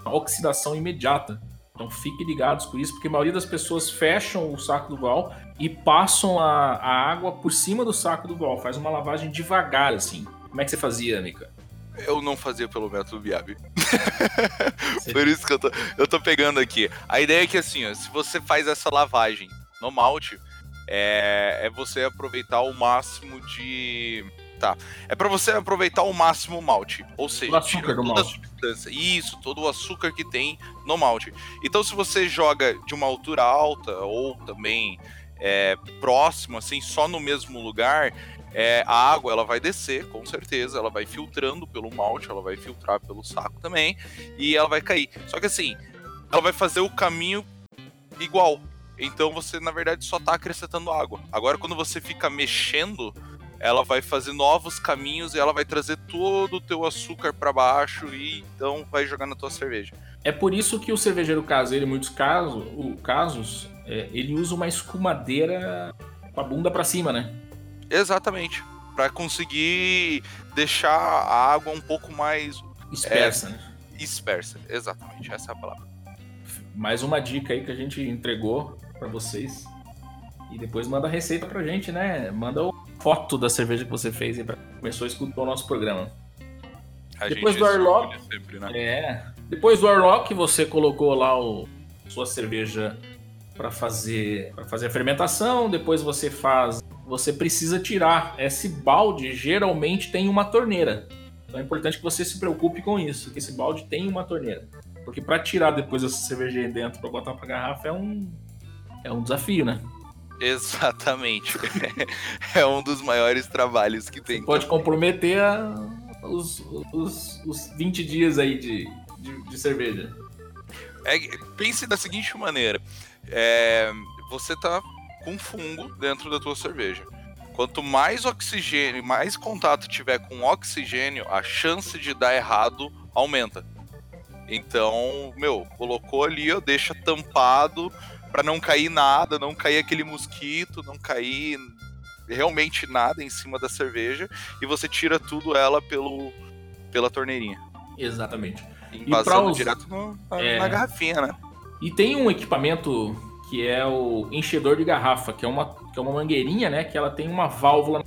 oxidação imediata. Então fiquem ligados com isso, porque a maioria das pessoas fecham o saco do val e passam a, a água por cima do saco do val, faz uma lavagem devagar assim. Como é que você fazia, Nika? Eu não fazia pelo método Biab. Por isso que eu tô, eu tô pegando aqui. A ideia é que assim, ó, se você faz essa lavagem no malte, é, é você aproveitar o máximo de. Tá. É para você aproveitar o máximo o malte. Ou seja, o açúcar do toda malte. a substância. Isso, todo o açúcar que tem no malte. Então, se você joga de uma altura alta, ou também é, próximo, assim, só no mesmo lugar, é, a água ela vai descer, com certeza, ela vai filtrando pelo malte, ela vai filtrar pelo saco também, e ela vai cair. Só que assim, ela vai fazer o caminho igual. Então você, na verdade, só está acrescentando água. Agora, quando você fica mexendo, ela vai fazer novos caminhos e ela vai trazer todo o teu açúcar para baixo e então vai jogar na tua cerveja. É por isso que o cervejeiro caseiro, em muitos casos, casos é, ele usa uma escumadeira com a bunda para cima, né? Exatamente. Para conseguir deixar a água um pouco mais espersa, é, né? Espersa, exatamente, essa é a palavra. Mais uma dica aí que a gente entregou para vocês. E depois manda a receita pra gente, né? Manda foto da cerveja que você fez e pra... começou a escutar o nosso programa. A depois do Arlock, sempre, né? é. Depois do Arlock, você colocou lá o sua cerveja para fazer para fazer a fermentação, depois você faz, você precisa tirar esse balde, geralmente tem uma torneira. Então é importante que você se preocupe com isso, que esse balde tem uma torneira. Porque para tirar depois essa cerveja aí dentro para botar para garrafa é um é um desafio, né? Exatamente. é um dos maiores trabalhos que tem. Você pode comprometer a, os, os, os 20 dias aí de, de, de cerveja. É, pense da seguinte maneira: é, você tá com fungo dentro da tua cerveja. Quanto mais oxigênio, mais contato tiver com oxigênio, a chance de dar errado aumenta. Então, meu, colocou ali, ó, deixa tampado para não cair nada, não cair aquele mosquito, não cair realmente nada em cima da cerveja e você tira tudo ela pelo pela torneirinha. Exatamente. Embasando direto no, na, é... na garrafinha, né? E tem um equipamento que é o enchedor de garrafa, que é uma, que é uma mangueirinha, né? Que ela tem uma válvula,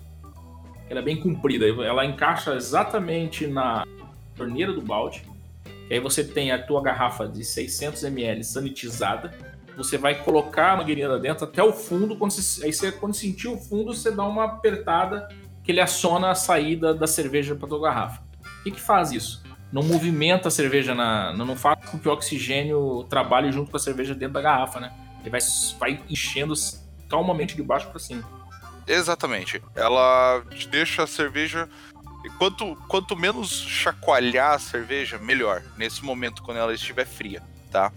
ela é bem comprida, ela encaixa exatamente na torneira do balde. E aí você tem a tua garrafa de 600 ml sanitizada, você vai colocar a mangueirinha lá dentro até o fundo, quando você, aí você, quando sentir o fundo, você dá uma apertada que ele aciona a saída da cerveja para tua garrafa. O que, que faz isso? Não movimenta a cerveja, na, não faz com que o oxigênio trabalhe junto com a cerveja dentro da garrafa, né? Ele vai, vai enchendo calmamente de baixo para cima. Exatamente. Ela deixa a cerveja. Quanto, quanto menos chacoalhar a cerveja, melhor. Nesse momento, quando ela estiver fria, tá?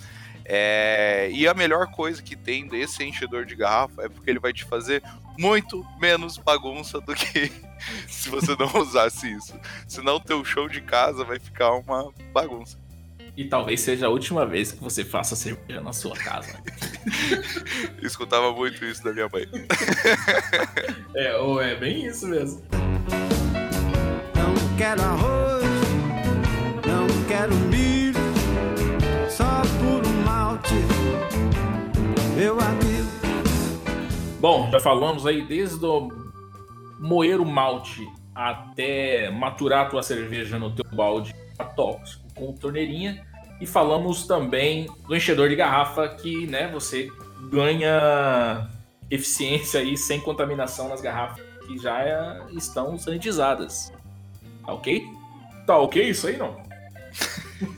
É, e a melhor coisa que tem desse enchedor de garrafa é porque ele vai te fazer muito menos bagunça do que se você não usasse isso. Senão teu show de casa vai ficar uma bagunça. E talvez seja a última vez que você faça cerveja na sua casa. Escutava muito isso da minha mãe. é, ou é bem isso mesmo. Não quero arroz, não quero milho, só por um malte, meu amigo. Bom, já falamos aí desde o moer o malte até maturar a tua cerveja no teu balde tóxico com torneirinha e falamos também do enchedor de garrafa que, né, você ganha eficiência aí sem contaminação nas garrafas que já é, estão sanitizadas. Tá ok? Tá ok isso aí não?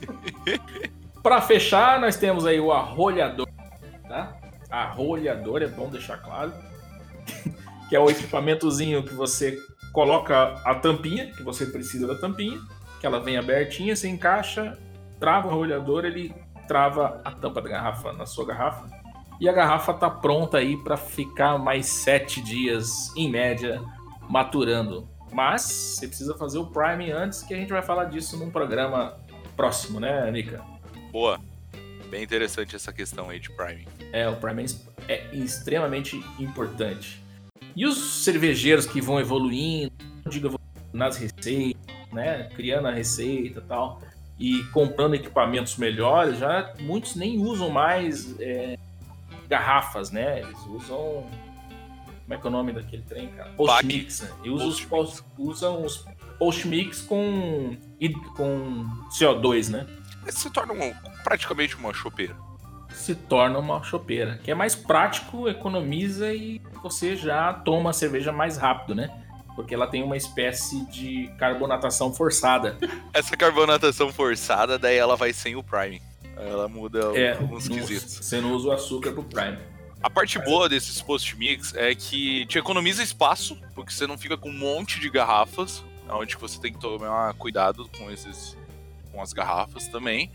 Para fechar, nós temos aí o arrolhador, tá? Arrolhador, é bom deixar claro. que é o equipamentozinho que você coloca a tampinha, que você precisa da tampinha, que ela vem abertinha, você encaixa, trava o arrolhador, ele trava a tampa da garrafa na sua garrafa. E a garrafa tá pronta aí para ficar mais sete dias, em média, maturando. Mas você precisa fazer o prime antes, que a gente vai falar disso num programa próximo, né, Nika? Boa. Bem interessante essa questão aí de priming. É, o priming é extremamente importante. E os cervejeiros que vão evoluindo, diga nas receitas, né, criando a receita e tal, e comprando equipamentos melhores, já muitos nem usam mais é, garrafas, né? Eles usam. Como é que é o nome daquele trem, cara? Post-mix, né? E usam, post os, usam os post-mix com, com CO2, né? Se torna um, praticamente uma chopeira. Se torna uma chopeira, que é mais prático, economiza e você já toma a cerveja mais rápido, né? porque ela tem uma espécie de carbonatação forçada. Essa carbonatação forçada, daí ela vai sem o prime. Ela muda é, alguns quesitos. Você não usa o açúcar pro prime. A parte boa desses post-mix é que te economiza espaço, porque você não fica com um monte de garrafas, onde você tem que tomar cuidado com esses com as garrafas também.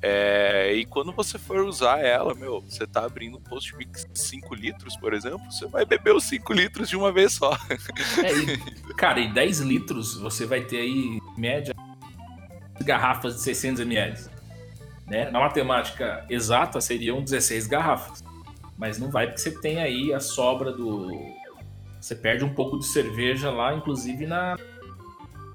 É, e quando você for usar ela, meu, você tá abrindo um post mix de 5 litros, por exemplo, você vai beber os 5 litros de uma vez só. É, e, cara, e 10 litros você vai ter aí, média, garrafas de 600 ml. Né? Na matemática exata seriam 16 garrafas. Mas não vai porque você tem aí a sobra do. Você perde um pouco de cerveja lá, inclusive na.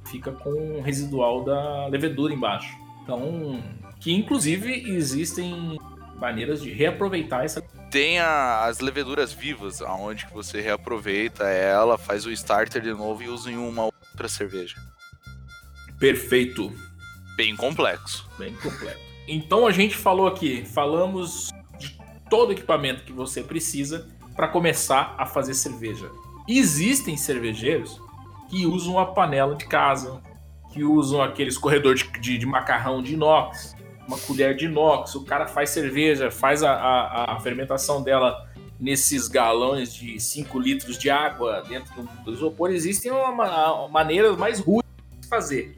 Fica com o residual da levedura embaixo. Então, que inclusive existem maneiras de reaproveitar essa. Tem a, as leveduras vivas, aonde que você reaproveita ela, faz o starter de novo e usa em uma outra cerveja. Perfeito. Bem complexo. Bem completo. Então a gente falou aqui, falamos de todo o equipamento que você precisa para começar a fazer cerveja. Existem cervejeiros que usam a panela de casa, que usam aquele escorredor de, de, de macarrão de inox, uma colher de inox, o cara faz cerveja, faz a, a, a fermentação dela nesses galões de 5 litros de água dentro do, do isopor. Existem uma, uma, maneiras mais ruins de fazer,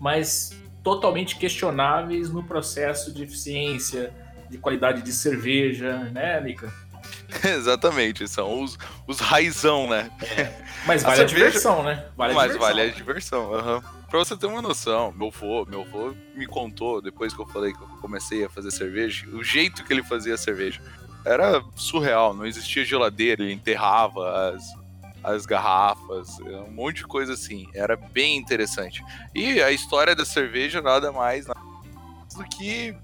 mas totalmente questionáveis no processo de eficiência, de qualidade de cerveja, né, Nika? Exatamente, são os, os raizão, né? É, mas vale a, cerveja... a diversão, né? Vale mas a diversão. vale a diversão, uhum. Pra você ter uma noção, meu avô, meu avô me contou, depois que eu falei que eu comecei a fazer cerveja, o jeito que ele fazia a cerveja. Era surreal, não existia geladeira, ele enterrava as, as garrafas, um monte de coisa assim. Era bem interessante. E a história da cerveja nada mais do que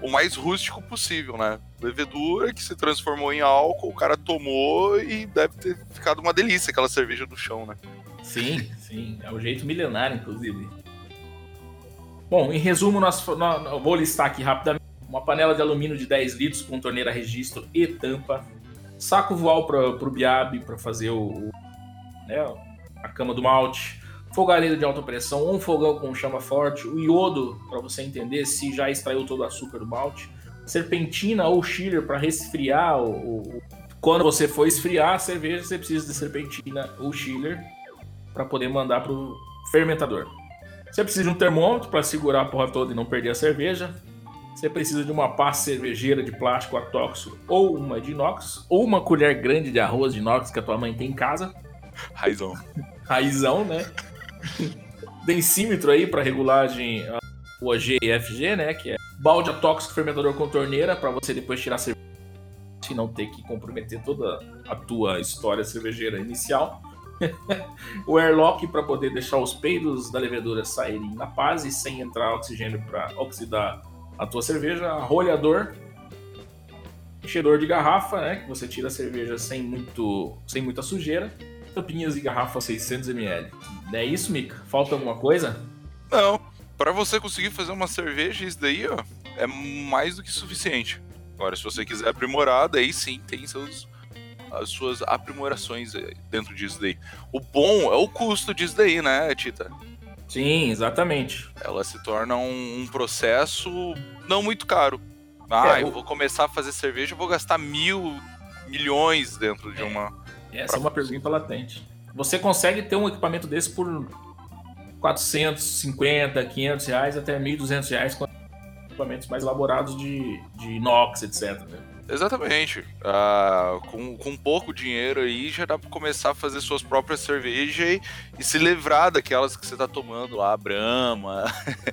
o mais rústico possível, né? Levedura que se transformou em álcool, o cara tomou e deve ter ficado uma delícia aquela cerveja do chão, né? Sim, sim. É o jeito milenário, inclusive. Bom, em resumo, nós, nós, vou listar aqui rapidamente. Uma panela de alumínio de 10 litros com torneira registro e tampa. Saco voal para o biabe para fazer o, o né, a cama do malte fogareiro de alta pressão um fogão com chama forte, o iodo, para você entender se já extraiu todo o açúcar do malte, serpentina ou chiller para resfriar o, o, quando você for esfriar a cerveja, você precisa de serpentina ou chiller para poder mandar para o fermentador. Você precisa de um termômetro para segurar a porra toda e não perder a cerveja. Você precisa de uma pá cervejeira de plástico atóxico ou uma de inox, ou uma colher grande de arroz de inox que a tua mãe tem em casa. Raizão. Raizão, né? Densímetro aí para regulagem o OG e FG, né? Que é balde atóxico fermentador com torneira para você depois tirar a cerveja e não ter que comprometer toda a tua história cervejeira inicial. o airlock para poder deixar os peidos da levedura saírem na paz e sem entrar oxigênio para oxidar a tua cerveja. Rolhador, enchedor de garrafa, né? Que você tira a cerveja sem, muito, sem muita sujeira tampinhas de garrafa 600ml. Não é isso, Mika? Falta alguma coisa? Não. Para você conseguir fazer uma cerveja, isso daí, ó, é mais do que suficiente. Agora, se você quiser aprimorar, daí sim tem seus, as suas aprimorações dentro disso daí. O bom é o custo disso daí, né, Tita? Sim, exatamente. Ela se torna um, um processo não muito caro. Ah, é, eu vou começar a fazer cerveja, eu vou gastar mil milhões dentro de é. uma essa é uma pergunta latente. Você consegue ter um equipamento desse por 450, 500 reais até 1.200 reais com equipamentos mais elaborados de, de inox, etc. Né? Exatamente. Ah, com, com pouco dinheiro aí já dá para começar a fazer suas próprias cervejas e, e, se livrar daquelas que você tá tomando lá, Brahma,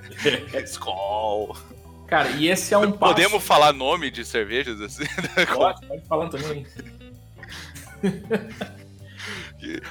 Skol. Cara, e esse é um passo... Podemos falar nome de cervejas assim? Pode, pode falar também.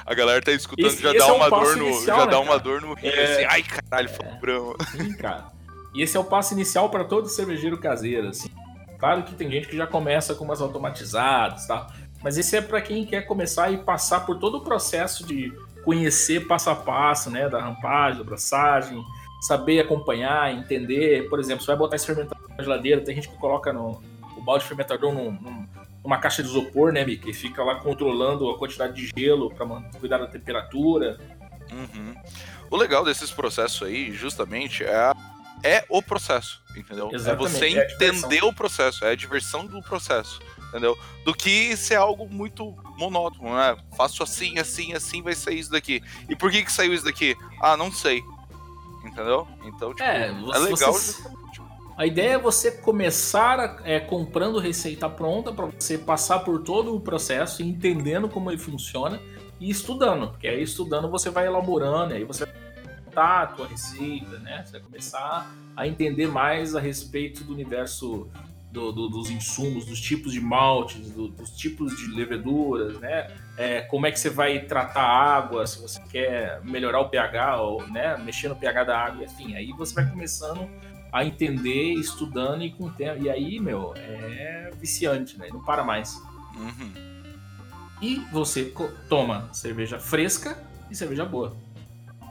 A galera tá escutando esse, já, esse dá, é uma dor no, inicial, já né, dá uma cara? dor no rim, é... assim, ai caralho, é... Brahma. Sim, cara. E esse é o passo inicial para todo cervejeiro caseiro, assim. Claro que tem gente que já começa com umas automatizadas, tá? Mas esse é para quem quer começar e passar por todo o processo de conhecer passo a passo, né, da rampagem, da abraçagem, saber acompanhar, entender. Por exemplo, você vai botar esse fermentador na geladeira, tem gente que coloca no, o balde fermentador num, num uma caixa de isopor, né, Mickey? Fica lá controlando a quantidade de gelo para cuidar da temperatura. Uhum. O legal desses processos aí, justamente, é, é o processo, entendeu? É Exatamente, é você entender é o processo, é a diversão do processo. entendeu? Do que ser algo muito monótono, né? Faço assim, assim, assim, vai sair isso daqui. E por que que saiu isso daqui? Ah, não sei. Entendeu? Então, tipo, É, é, você- legal você-. A ideia é você começar é, comprando receita pronta para você passar por todo o processo, entendendo como ele funciona e estudando. Porque aí estudando você vai elaborando, aí você montar a tua receita, né? Você vai começar a entender mais a respeito do universo do- do- dos insumos, dos tipos de maltes, do- dos tipos de leveduras, né? É, como é que você vai tratar a água, se você quer melhorar o pH, ou né, mexer no pH da água, enfim, aí você vai começando a entender, estudando e com o tempo. E aí, meu, é viciante, né? Não para mais. Uhum. E você toma cerveja fresca e cerveja boa.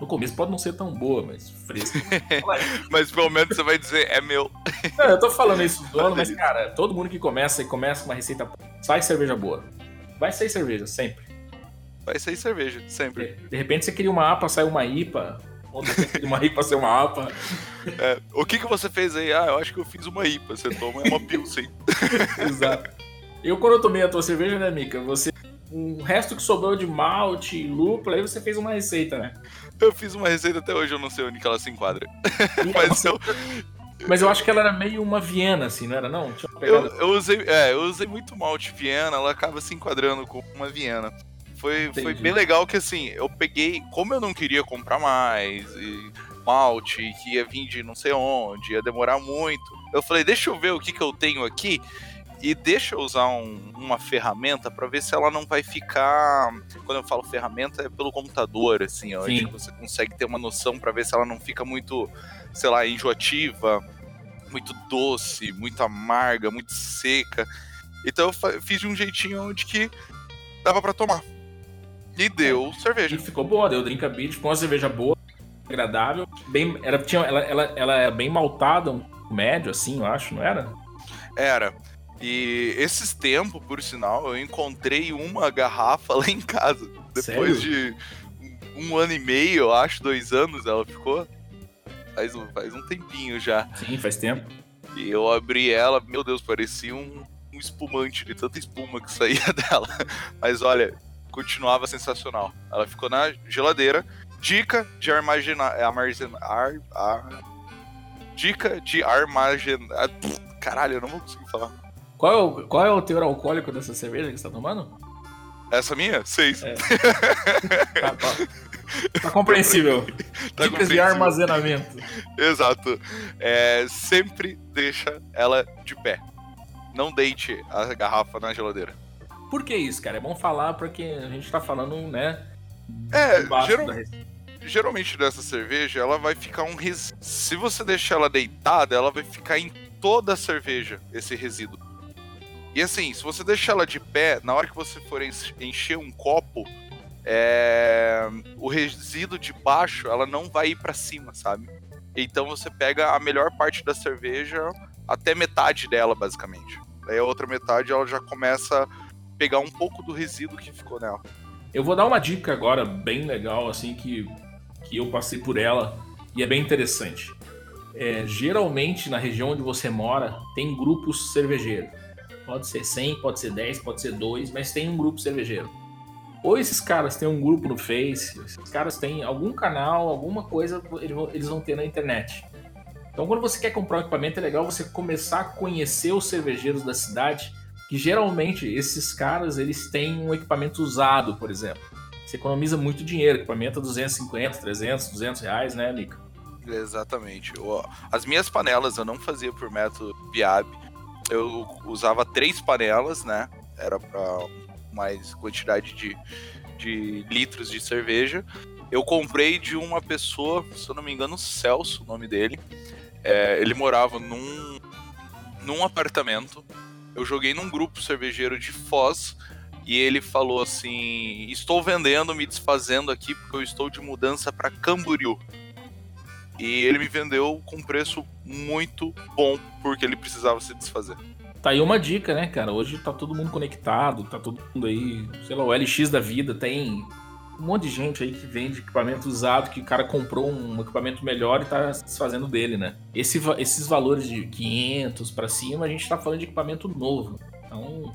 No começo pode não ser tão boa, mas fresca. Mas pelo menos você vai dizer, é meu. Não, eu tô falando isso do ano, mas, cara, todo mundo que começa e começa com uma receita, sai cerveja boa. Vai sair cerveja, sempre. Vai sair cerveja, sempre. De repente você queria uma APA, sai uma IPA. Uma IPA sai uma APA. É, o que que você fez aí? Ah, eu acho que eu fiz uma IPA. Você toma uma Pilsen. Exato. Eu, quando eu tomei a tua cerveja, né, Mica? Você. O resto que sobrou de malte e lúpulo, aí você fez uma receita, né? Eu fiz uma receita até hoje, eu não sei onde que ela se enquadra. Mas eu, Mas eu acho que ela era meio uma Viena, assim, não era não? Eu, eu usei, é, eu usei muito malte Viena, ela acaba se enquadrando com uma Viena. Foi, foi bem legal que assim, eu peguei, como eu não queria comprar mais, e malte, que ia vir de não sei onde, ia demorar muito. Eu falei, deixa eu ver o que, que eu tenho aqui e deixa eu usar um- uma ferramenta pra ver se ela não vai ficar. Quando eu falo ferramenta, é pelo computador, assim, ó, você consegue ter uma noção pra ver se ela não fica muito, sei lá, enjoativa, muito doce, muito amarga, muito seca. Então eu fiz de um jeitinho onde que dava pra tomar. E deu E cerveja. ficou boa, deu Drinkability, ficou uma cerveja boa, agradável. Bem, era, tinha, ela, ela, ela era bem maltada, um médio, assim, eu acho, não era? Era. E esses tempos, por sinal, eu encontrei uma garrafa lá em casa. Depois de um ano e meio, eu acho, dois anos ela ficou. Faz um, faz um tempinho já. Sim, faz tempo. E eu abri ela, meu Deus, parecia um, um espumante de tanta espuma que saía dela. Mas olha, continuava sensacional. Ela ficou na geladeira. Dica de armazenar. armazenar ar, ar- dica de armazenar. pff, Caralho, eu não vou conseguir falar. Qual é, o, qual é o teor alcoólico dessa cerveja que você tá tomando? Essa minha? Seis. É. Tá, tá. Tá compreensível. Tá Dicas de armazenamento. Exato. É, sempre deixa ela de pé. Não deite a garrafa na geladeira. Por que isso, cara? É bom falar porque a gente tá falando, né? É, geral- da geralmente dessa cerveja, ela vai ficar um resíduo. Se você deixar ela deitada, ela vai ficar em toda a cerveja, esse resíduo. E assim, se você deixar ela de pé, na hora que você for enche- encher um copo, é, o resíduo de baixo, ela não vai ir pra cima, sabe? Então você pega a melhor parte da cerveja, até metade dela, basicamente. Daí a outra metade, ela já começa pegar um pouco do resíduo que ficou nela. Eu vou dar uma dica agora bem legal, assim, que, que eu passei por ela e é bem interessante. É, geralmente, na região onde você mora, tem grupos cervejeiros. Pode ser 100, pode ser 10, pode ser 2, mas tem um grupo cervejeiro. Ou esses caras têm um grupo no Face, esses caras têm algum canal, alguma coisa eles vão- ter na internet. Então, quando você quer comprar um equipamento, é legal você começar a conhecer os cervejeiros da cidade, que geralmente esses caras eles têm um equipamento usado, por exemplo. Você economiza muito dinheiro, equipamento a 250, 300, 200 reais, né, Mica? Exatamente. As minhas panelas eu não fazia por método Viab. Eu usava três panelas, né? Era para mais quantidade de, de litros de cerveja. Eu comprei de uma pessoa, se eu não me engano, Celso, o nome dele. É, ele morava num, num apartamento. Eu joguei num grupo cervejeiro de Foz e ele falou assim: Estou vendendo, me desfazendo aqui porque eu estou de mudança para Camboriú. E ele me vendeu com preço muito bom, porque ele precisava se desfazer. Tá aí uma dica, né, cara? Hoje tá todo mundo conectado, tá todo mundo aí, sei lá, o LX da vida tem um monte de gente aí que vende equipamento usado, que o cara comprou um equipamento melhor e tá se desfazendo dele, né? Esse esses valores de 500 pra cima, a gente tá falando de equipamento novo. Então,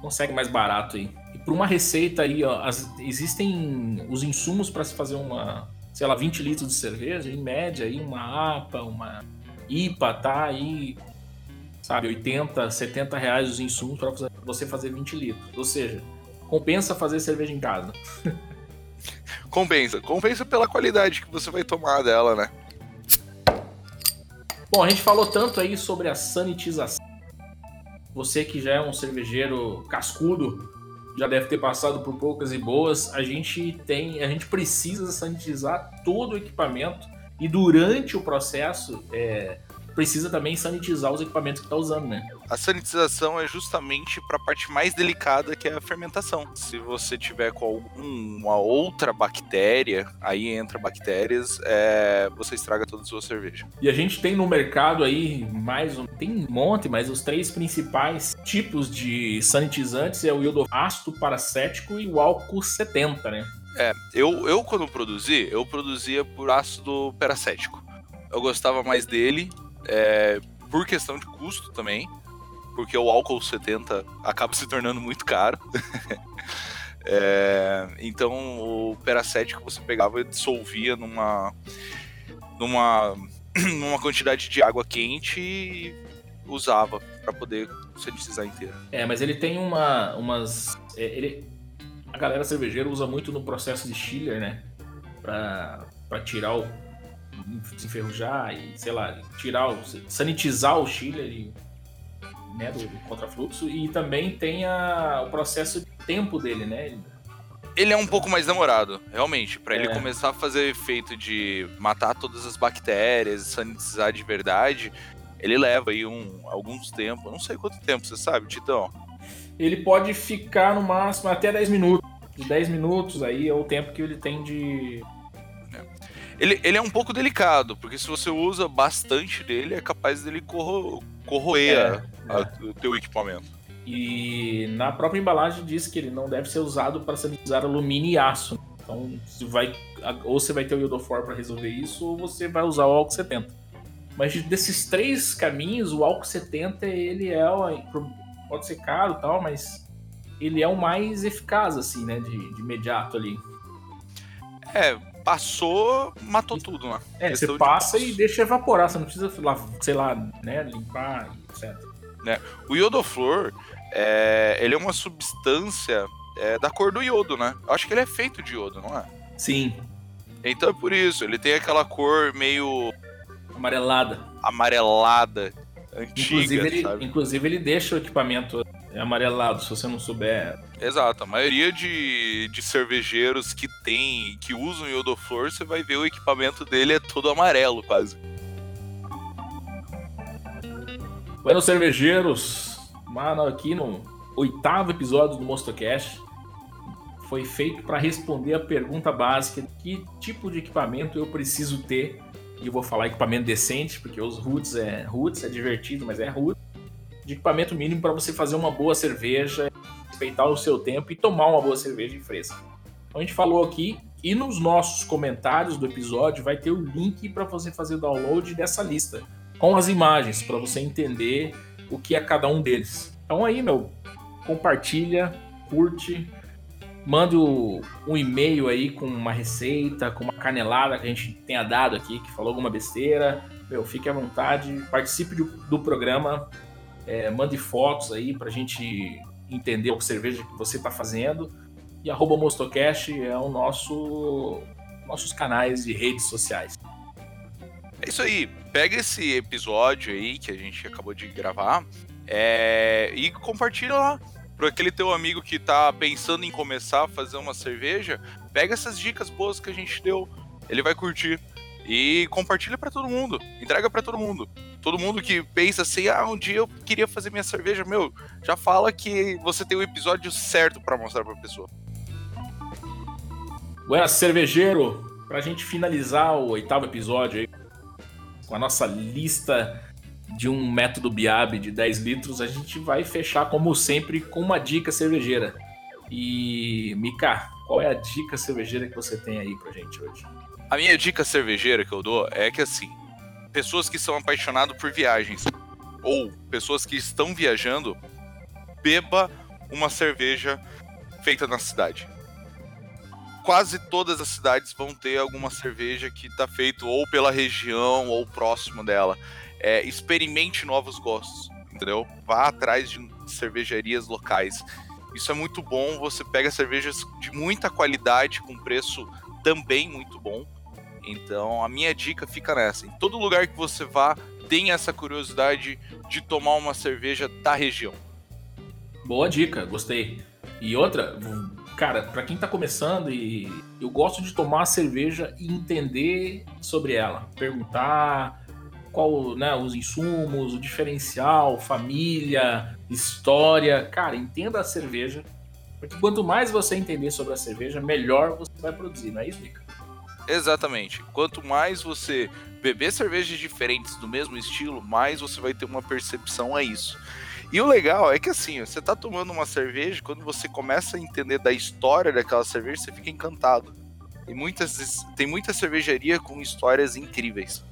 consegue mais barato aí. E para uma receita aí, ó, as- existem os insumos para se fazer uma, sei lá, 20 litros de cerveja, em média aí uma APA, uma IPA, tá aí, sabe, 80, 70 reais os insumos para você fazer 20 litros. Ou seja, compensa fazer cerveja em casa. Compensa. Compensa pela qualidade que você vai tomar dela, né? Bom, a gente falou tanto aí sobre a sanitização. Você que já é um cervejeiro cascudo, já deve ter passado por poucas e boas. A gente tem, a gente precisa sanitizar todo o equipamento e durante o processo é, precisa também sanitizar os equipamentos que está usando, né? A sanitização é justamente para a parte mais delicada que é a fermentação. Se você tiver com alguma outra bactéria, aí entra bactérias, é, você estraga toda a sua cerveja. E a gente tem no mercado aí mais um, tem um monte, mas os três principais tipos de sanitizantes é o iodo ácido paracético e o álcool 70, né? É, eu, eu quando produzi, eu produzia por ácido peracético. Eu gostava mais dele, é, por questão de custo também, porque o álcool 70 acaba se tornando muito caro. É, então o peracético você pegava e dissolvia numa, numa, numa quantidade de água quente e usava para poder sanitizar inteiro. É, mas ele tem uma, umas. é, ele, a galera cervejeira usa muito no processo de chiller, né? Pra tirar o. desenferrujar e, sei lá, tirar o. sanitizar o chiller e, né, do, do contrafluxo. E também tem a, o processo de tempo dele, né? Ele- Ele é um pouco mais demorado, realmente. Pra ele É. começar a fazer efeito de matar todas as bactérias, sanitizar de verdade, ele leva aí um, alguns tempos. Não sei quanto tempo, você sabe, Titão? Ele pode ficar no máximo até 10 minutos. De 10 minutos aí é o tempo que ele tem de. Ele, ele é um pouco delicado, porque se você usa bastante dele, é capaz dele corro, corroer É, a- a- o teu equipamento. E na própria embalagem diz que ele não deve ser usado para sanitizar alumínio e aço. Então, se vai, ou você vai ter o iodofor para resolver isso, ou você vai usar o álcool 70. Mas de- desses três caminhos, o álcool 70 ele é pode ser caro e tal, mas ele é o mais eficaz assim, né, de, de imediato ali. É, passou, matou tudo, né? É, Questão você de passa passo. e deixa evaporar, você não precisa, lá, sei lá, né, limpar, etc. O iodoflor, é, ele é uma substância é, da cor do iodo, né? Eu acho que ele é feito de iodo, não é? Sim, Então é por isso, ele tem aquela cor meio amarelada. amarelada, antiga, Inclusive ele, inclusive ele deixa o equipamento amarelado, se você não souber. Exato, a maioria de, de cervejeiros que tem, que usam iodoflor, você vai ver o equipamento dele é todo amarelo quase. Bueno, cervejeiros, mano, aqui no oitavo episódio do MonsterCast foi feito para responder a pergunta básica: que tipo de equipamento eu preciso ter? E eu vou falar equipamento decente, porque os roots é roots, é divertido, mas é roots. De equipamento mínimo para você fazer uma boa cerveja, respeitar o seu tempo e tomar uma boa cerveja fresca. Então a gente falou aqui e nos nossos comentários do episódio vai ter o link para você fazer o download dessa lista com as imagens para você entender o que é cada um deles. Então aí, meu, compartilha, curte, manda um e-mail aí com uma receita, com uma canelada que a gente tenha dado aqui, que falou alguma besteira. Meu, fique à vontade, participe do programa, é, mande fotos aí pra gente entender o que cerveja que você tá fazendo. E arroba Mostocast é o nosso nossos canais de redes sociais. É isso aí, pega esse episódio aí que a gente acabou de gravar é, e compartilha lá. Para aquele teu amigo que tá pensando em começar a fazer uma cerveja, pega essas dicas boas que a gente deu, ele vai curtir. E compartilha para todo mundo, entrega para todo mundo. Todo mundo que pensa assim, ah, um dia eu queria fazer minha cerveja, meu, já fala que você tem o episódio certo para mostrar pra pessoa. Buenas, cervejeiro! Pra gente finalizar o oitavo episódio aí, com a nossa lista de um método Biab de 10 litros, a gente vai fechar, como sempre, com uma dica cervejeira. E, Mika, qual é a dica cervejeira que você tem aí pra gente hoje? A minha dica cervejeira que eu dou é que assim, pessoas que são apaixonadas por viagens ou pessoas que estão viajando, beba uma cerveja feita na cidade. Quase todas as cidades vão ter alguma cerveja que está feito ou pela região ou próximo dela. É, experimente novos gostos, entendeu? Vá atrás de cervejarias locais. Isso é muito bom. Você pega cervejas de muita qualidade com preço também muito bom. Então a minha dica fica nessa. Em todo lugar que você vá, tenha essa curiosidade de tomar uma cerveja da região. Boa dica, gostei. E outra, cara, para quem tá começando e eu gosto de tomar a cerveja e entender sobre ela, perguntar qual, né, os insumos, o diferencial, família, história. Cara, entenda a cerveja, porque quanto mais você entender sobre a cerveja, melhor você vai produzir, não é isso, Nica? Exatamente. Quanto mais você beber cervejas diferentes do mesmo estilo, mais você vai ter uma percepção a isso. E o legal é que assim, você tá tomando uma cerveja, quando você começa a entender da história daquela cerveja, você fica encantado. Tem muitas, tem muita cervejaria com histórias incríveis.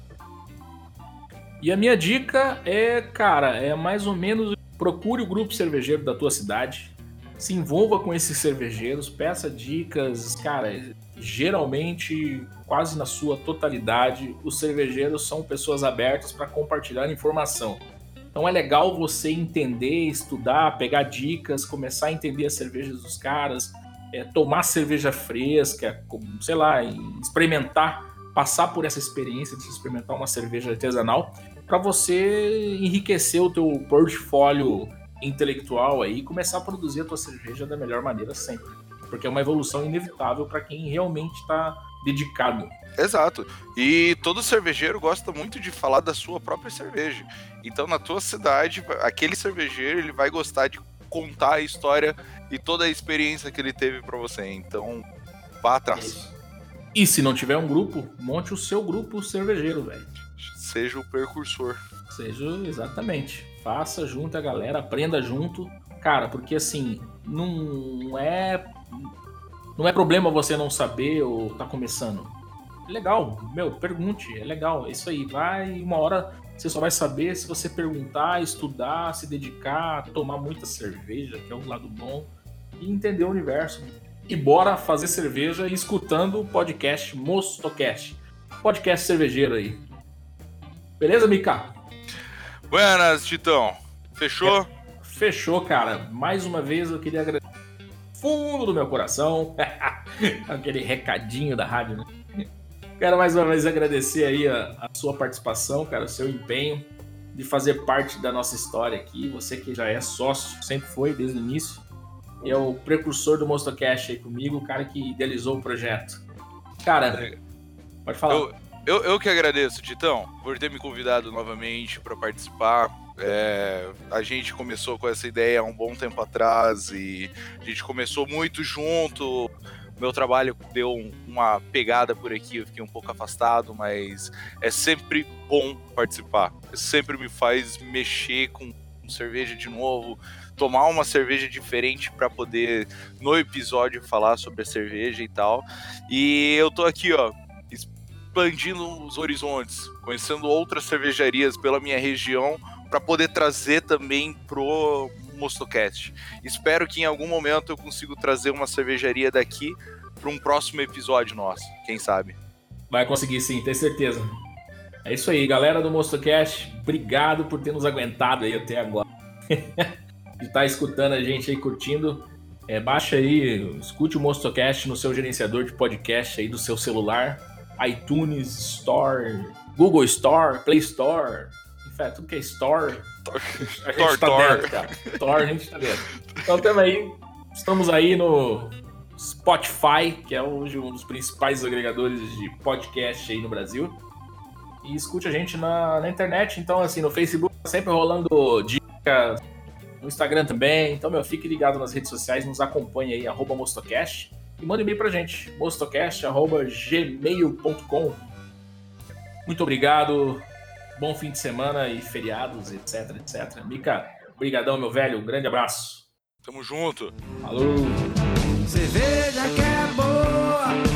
E a minha dica é, cara, é mais ou menos procure o grupo cervejeiro da tua cidade, se envolva com esses cervejeiros, peça dicas, cara, geralmente, quase na sua totalidade, os cervejeiros são pessoas abertas para compartilhar informação. Então é legal você entender, estudar, pegar dicas, começar a entender as cervejas dos caras, é, tomar cerveja fresca, sei lá, experimentar, passar por essa experiência de experimentar uma cerveja artesanal, para você enriquecer o teu portfólio intelectual aí e começar a produzir a tua cerveja da melhor maneira sempre porque é uma evolução inevitável para quem realmente está dedicado. Exato. E todo cervejeiro gosta muito de falar da sua própria cerveja. Então, na tua cidade, aquele cervejeiro ele vai gostar de contar a história e toda a experiência que ele teve para você. Então, vá atrás. E se não tiver um grupo, monte o seu grupo cervejeiro, velho. Seja o percursor. Seja exatamente. Faça junto a galera, aprenda junto. Cara, porque assim, não é não é problema você não saber ou tá começando. É legal, meu, pergunte, é legal, é isso aí. Vai, uma hora você só vai saber se você perguntar, estudar, se dedicar, tomar muita cerveja, que é um lado bom, e entender o universo. E bora fazer cerveja escutando o podcast Mostocast. Podcast cervejeiro aí. Beleza, Mika? Buenas, Titão. Fechou? É, fechou, cara. Mais uma vez eu queria agradecer fundo do meu coração. Aquele recadinho da rádio, né? Quero mais uma vez agradecer aí a, a, sua participação, cara, o seu empenho de fazer parte da nossa história aqui. Você que já é sócio, sempre foi desde o início. E é o precursor do MonsterCast aí comigo, o cara que idealizou o projeto. Cara, pode falar. Eu, eu, eu que agradeço, Titão, por ter me convidado novamente para participar é, a gente começou com essa ideia há um bom tempo atrás e a gente começou muito junto. Meu trabalho deu uma pegada por aqui, eu fiquei um pouco afastado, mas é sempre bom participar. Sempre me faz mexer com cerveja de novo, tomar uma cerveja diferente para poder no episódio falar sobre a cerveja e tal. E eu tô aqui, ó, expandindo os horizontes, conhecendo outras cervejarias pela minha região para poder trazer também pro Mostocast. Espero que em algum momento eu consiga trazer uma cervejaria daqui para um próximo episódio nosso, quem sabe. Vai conseguir sim, tenho certeza. É isso aí, galera do Mostocast, obrigado por ter nos aguentado aí até agora. estar tá escutando a gente aí, curtindo. É, baixa aí, escute o Mostocast no seu gerenciador de podcast aí do seu celular, iTunes Store, Google Store, Play Store, Fé, tudo que é store, a gente Tor, tá Tor. dentro, cara. Tor, a gente tá dentro. Então tamo aí, estamos aí no Spotify, que é hoje um dos principais agregadores de podcast aí no Brasil. E escute a gente na, na internet, então assim, no Facebook tá sempre rolando dicas, no Instagram também. Então, meu, fique ligado nas redes sociais, nos acompanhe aí, arroba Mostocast. E manda e-mail pra gente, mostocast.gmail.com. Muito obrigado. Bom fim de semana e feriados, etc, etc. Mica, brigadão, meu velho. Um grande abraço. Tamo junto. Falou. Cerveja que é boa.